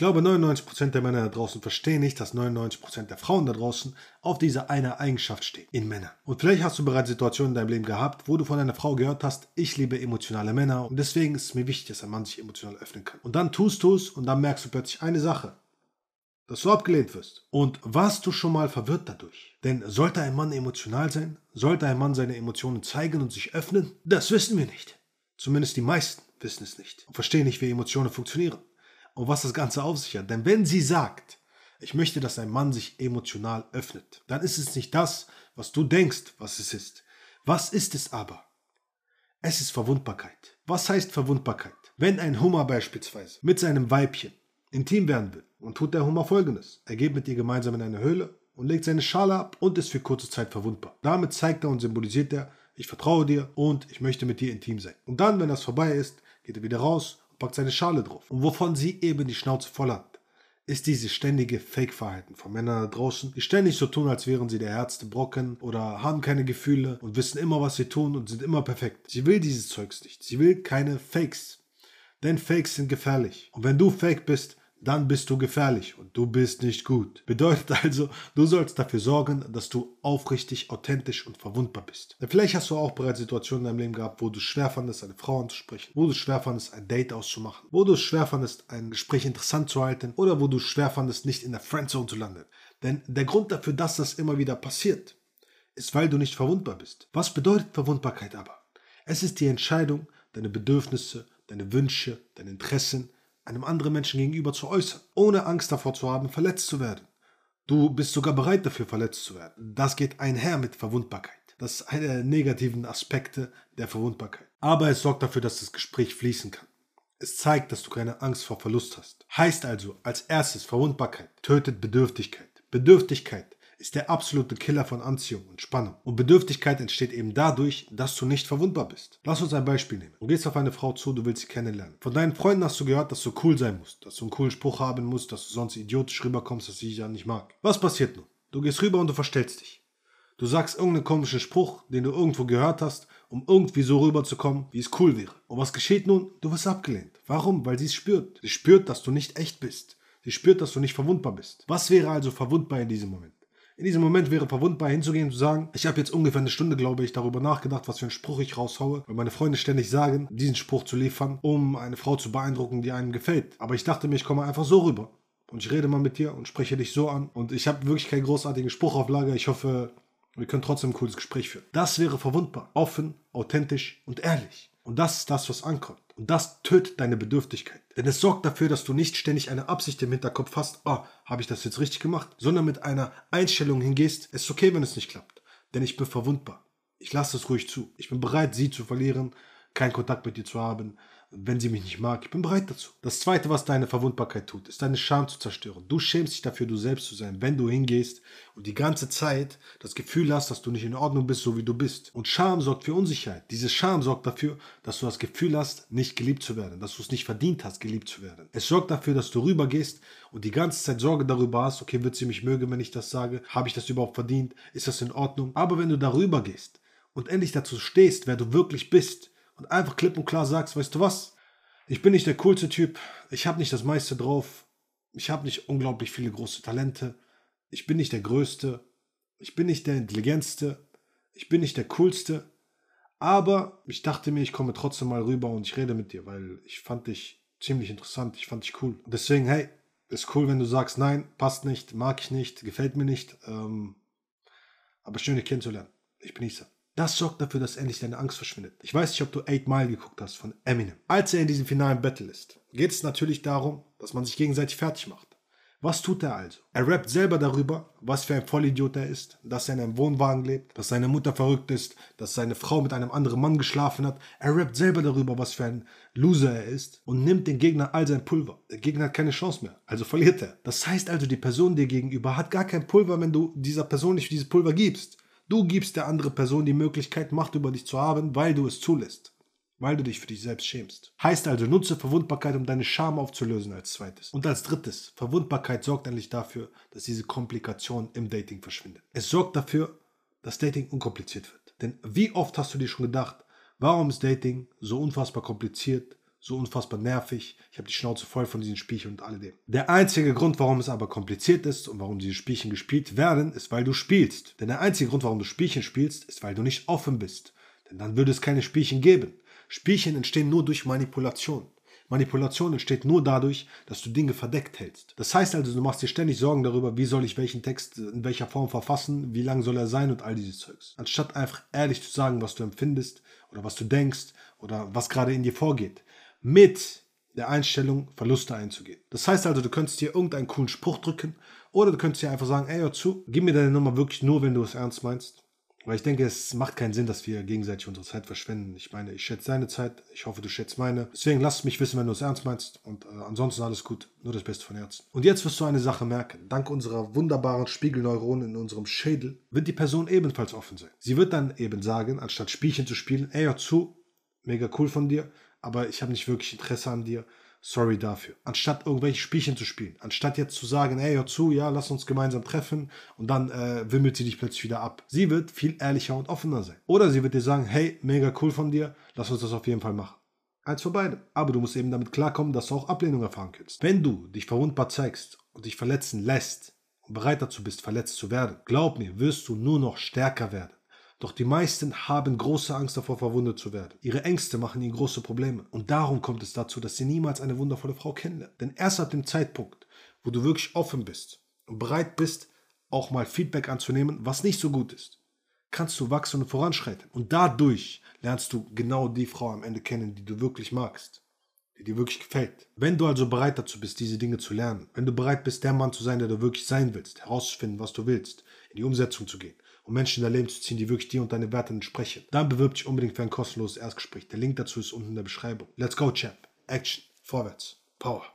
glaube, 99% der Männer da draußen verstehen nicht, dass 99% der Frauen da draußen auf diese eine Eigenschaft stehen, in Männern. Und vielleicht hast du bereits Situationen in deinem Leben gehabt, wo du von einer Frau gehört hast, ich liebe emotionale Männer und deswegen ist es mir wichtig, dass ein Mann sich emotional öffnen kann. Und dann tust du es und dann merkst du plötzlich eine Sache dass du abgelehnt wirst. Und warst du schon mal verwirrt dadurch? Denn sollte ein Mann emotional sein? Sollte ein Mann seine Emotionen zeigen und sich öffnen? Das wissen wir nicht. Zumindest die meisten wissen es nicht und verstehen nicht, wie Emotionen funktionieren und was das Ganze auf sich hat. Denn wenn sie sagt, ich möchte, dass ein Mann sich emotional öffnet, dann ist es nicht das, was du denkst, was es ist. Was ist es aber? Es ist Verwundbarkeit. Was heißt Verwundbarkeit? Wenn ein Hummer beispielsweise mit seinem Weibchen intim werden will, und tut der Hummer folgendes. Er geht mit ihr gemeinsam in eine Höhle und legt seine Schale ab und ist für kurze Zeit verwundbar. Damit zeigt er und symbolisiert er, ich vertraue dir und ich möchte mit dir intim sein. Und dann, wenn das vorbei ist, geht er wieder raus packt seine Schale drauf. Und wovon sie eben die Schnauze voll hat, ist dieses ständige Fake-Verhalten von Männern da draußen, die ständig so tun, als wären sie der härteste Brocken oder haben keine Gefühle und wissen immer, was sie tun und sind immer perfekt. Sie will dieses Zeugs nicht. Sie will keine Fakes. Denn Fakes sind gefährlich. Und wenn du Fake bist, dann bist du gefährlich und du bist nicht gut. Bedeutet also, du sollst dafür sorgen, dass du aufrichtig, authentisch und verwundbar bist. Denn vielleicht hast du auch bereits Situationen in deinem Leben gehabt, wo du schwer fandest, eine Frau anzusprechen, wo du schwer fandest, ein Date auszumachen, wo du schwer fandest, ein Gespräch interessant zu halten oder wo du schwer fandest, nicht in der Friendzone zu landen. Denn der Grund dafür, dass das immer wieder passiert, ist, weil du nicht verwundbar bist. Was bedeutet Verwundbarkeit aber? Es ist die Entscheidung, deine Bedürfnisse, deine Wünsche, deine Interessen, einem anderen Menschen gegenüber zu äußern, ohne Angst davor zu haben, verletzt zu werden. Du bist sogar bereit dafür, verletzt zu werden. Das geht einher mit Verwundbarkeit. Das ist einer der negativen Aspekte der Verwundbarkeit. Aber es sorgt dafür, dass das Gespräch fließen kann. Es zeigt, dass du keine Angst vor Verlust hast. Heißt also als erstes Verwundbarkeit tötet Bedürftigkeit. Bedürftigkeit ist der absolute Killer von Anziehung und Spannung. Und Bedürftigkeit entsteht eben dadurch, dass du nicht verwundbar bist. Lass uns ein Beispiel nehmen. Du gehst auf eine Frau zu, du willst sie kennenlernen. Von deinen Freunden hast du gehört, dass du cool sein musst, dass du einen coolen Spruch haben musst, dass du sonst idiotisch rüberkommst, dass sie dich ja nicht mag. Was passiert nun? Du gehst rüber und du verstellst dich. Du sagst irgendeinen komischen Spruch, den du irgendwo gehört hast, um irgendwie so rüberzukommen, wie es cool wäre. Und was geschieht nun? Du wirst abgelehnt. Warum? Weil sie es spürt. Sie spürt, dass du nicht echt bist. Sie spürt, dass du nicht verwundbar bist. Was wäre also verwundbar in diesem Moment? In diesem Moment wäre verwundbar hinzugehen und zu sagen, ich habe jetzt ungefähr eine Stunde, glaube ich, darüber nachgedacht, was für einen Spruch ich raushaue, weil meine Freunde ständig sagen, diesen Spruch zu liefern, um eine Frau zu beeindrucken, die einem gefällt. Aber ich dachte mir, ich komme einfach so rüber. Und ich rede mal mit dir und spreche dich so an. Und ich habe wirklich keinen großartigen Spruch auf Lager. Ich hoffe, wir können trotzdem ein cooles Gespräch führen. Das wäre verwundbar, offen, authentisch und ehrlich. Und das ist das, was ankommt. Und das tötet deine Bedürftigkeit. Denn es sorgt dafür, dass du nicht ständig eine Absicht im Hinterkopf hast, oh, habe ich das jetzt richtig gemacht, sondern mit einer Einstellung hingehst, es ist okay, wenn es nicht klappt. Denn ich bin verwundbar. Ich lasse es ruhig zu. Ich bin bereit, sie zu verlieren, keinen Kontakt mit dir zu haben, wenn sie mich nicht mag. Ich bin bereit dazu. Das Zweite, was deine Verwundbarkeit tut, ist deine Scham zu zerstören. Du schämst dich dafür, du selbst zu sein, wenn du hingehst und die ganze Zeit das Gefühl hast, dass du nicht in Ordnung bist, so wie du bist. Und Scham sorgt für Unsicherheit. Diese Scham sorgt dafür, dass du das Gefühl hast, nicht geliebt zu werden, dass du es nicht verdient hast, geliebt zu werden. Es sorgt dafür, dass du rübergehst und die ganze Zeit Sorge darüber hast, okay, wird sie mich mögen, wenn ich das sage? Habe ich das überhaupt verdient? Ist das in Ordnung? Aber wenn du darüber gehst und endlich dazu stehst, wer du wirklich bist, und einfach klipp und klar sagst, weißt du was, ich bin nicht der coolste Typ, ich habe nicht das meiste drauf, ich habe nicht unglaublich viele große Talente, ich bin nicht der Größte, ich bin nicht der Intelligentste, ich bin nicht der Coolste, aber ich dachte mir, ich komme trotzdem mal rüber und ich rede mit dir, weil ich fand dich ziemlich interessant, ich fand dich cool. Deswegen, hey, ist cool, wenn du sagst, nein, passt nicht, mag ich nicht, gefällt mir nicht, ähm, aber schön, dich kennenzulernen. Ich bin Isa. Das sorgt dafür, dass endlich deine Angst verschwindet. Ich weiß nicht, ob du 8 Mile geguckt hast von Eminem. Als er in diesem finalen Battle ist, geht es natürlich darum, dass man sich gegenseitig fertig macht. Was tut er also? Er rappt selber darüber, was für ein Vollidiot er ist, dass er in einem Wohnwagen lebt, dass seine Mutter verrückt ist, dass seine Frau mit einem anderen Mann geschlafen hat. Er rappt selber darüber, was für ein Loser er ist und nimmt den Gegner all sein Pulver. Der Gegner hat keine Chance mehr, also verliert er. Das heißt also, die Person dir gegenüber hat gar kein Pulver, wenn du dieser Person nicht dieses Pulver gibst. Du gibst der anderen Person die Möglichkeit, Macht über dich zu haben, weil du es zulässt. Weil du dich für dich selbst schämst. Heißt also, nutze Verwundbarkeit, um deine Scham aufzulösen als zweites. Und als drittes, Verwundbarkeit sorgt endlich dafür, dass diese Komplikation im Dating verschwindet. Es sorgt dafür, dass Dating unkompliziert wird. Denn wie oft hast du dir schon gedacht, warum ist Dating so unfassbar kompliziert, so unfassbar nervig. Ich habe die Schnauze voll von diesen Spielchen und alledem. Der einzige Grund, warum es aber kompliziert ist und warum diese Spielchen gespielt werden, ist, weil du spielst. Denn der einzige Grund, warum du Spielchen spielst, ist, weil du nicht offen bist. Denn dann würde es keine Spielchen geben. Spielchen entstehen nur durch Manipulation. Manipulation entsteht nur dadurch, dass du Dinge verdeckt hältst. Das heißt also, du machst dir ständig Sorgen darüber, wie soll ich welchen Text in welcher Form verfassen, wie lang soll er sein und all dieses Zeugs. Anstatt einfach ehrlich zu sagen, was du empfindest oder was du denkst oder was gerade in dir vorgeht. Mit der Einstellung, Verluste einzugehen. Das heißt also, du könntest dir irgendeinen coolen Spruch drücken oder du könntest dir einfach sagen, ey, hör zu, gib mir deine Nummer wirklich nur, wenn du es ernst meinst. Weil ich denke, es macht keinen Sinn, dass wir gegenseitig unsere Zeit verschwenden. Ich meine, ich schätze deine Zeit, ich hoffe, du schätzt meine. Deswegen lass mich wissen, wenn du es ernst meinst. Und äh, ansonsten alles gut. Nur das Beste von Herzen. Und jetzt wirst du eine Sache merken. Dank unserer wunderbaren Spiegelneuronen in unserem Schädel wird die Person ebenfalls offen sein. Sie wird dann eben sagen, anstatt Spielchen zu spielen, ey, hör zu, mega cool von dir, aber ich habe nicht wirklich Interesse an dir sorry dafür. Anstatt irgendwelche Spielchen zu spielen. Anstatt jetzt zu sagen, ey, hör zu, ja, lass uns gemeinsam treffen und dann äh, wimmelt sie dich plötzlich wieder ab. Sie wird viel ehrlicher und offener sein. Oder sie wird dir sagen, hey, mega cool von dir, lass uns das auf jeden Fall machen. Eins für beide. Aber du musst eben damit klarkommen, dass du auch Ablehnung erfahren kannst. Wenn du dich verwundbar zeigst und dich verletzen lässt und bereit dazu bist, verletzt zu werden, glaub mir, wirst du nur noch stärker werden. Doch die meisten haben große Angst davor, verwundet zu werden. Ihre Ängste machen ihnen große Probleme. Und darum kommt es dazu, dass sie niemals eine wundervolle Frau kennenlernen. Denn erst ab dem Zeitpunkt, wo du wirklich offen bist und bereit bist, auch mal Feedback anzunehmen, was nicht so gut ist, kannst du wachsen und voranschreiten. Und dadurch lernst du genau die Frau am Ende kennen, die du wirklich magst, die dir wirklich gefällt. Wenn du also bereit dazu bist, diese Dinge zu lernen, wenn du bereit bist, der Mann zu sein, der du wirklich sein willst, herauszufinden, was du willst, in die Umsetzung zu gehen, um Menschen in dein Leben zu ziehen, die wirklich dir und deine Werte entsprechen. Dann bewirb dich unbedingt für ein kostenloses Erstgespräch. Der Link dazu ist unten in der Beschreibung. Let's go, Champ. Action. Vorwärts. Power.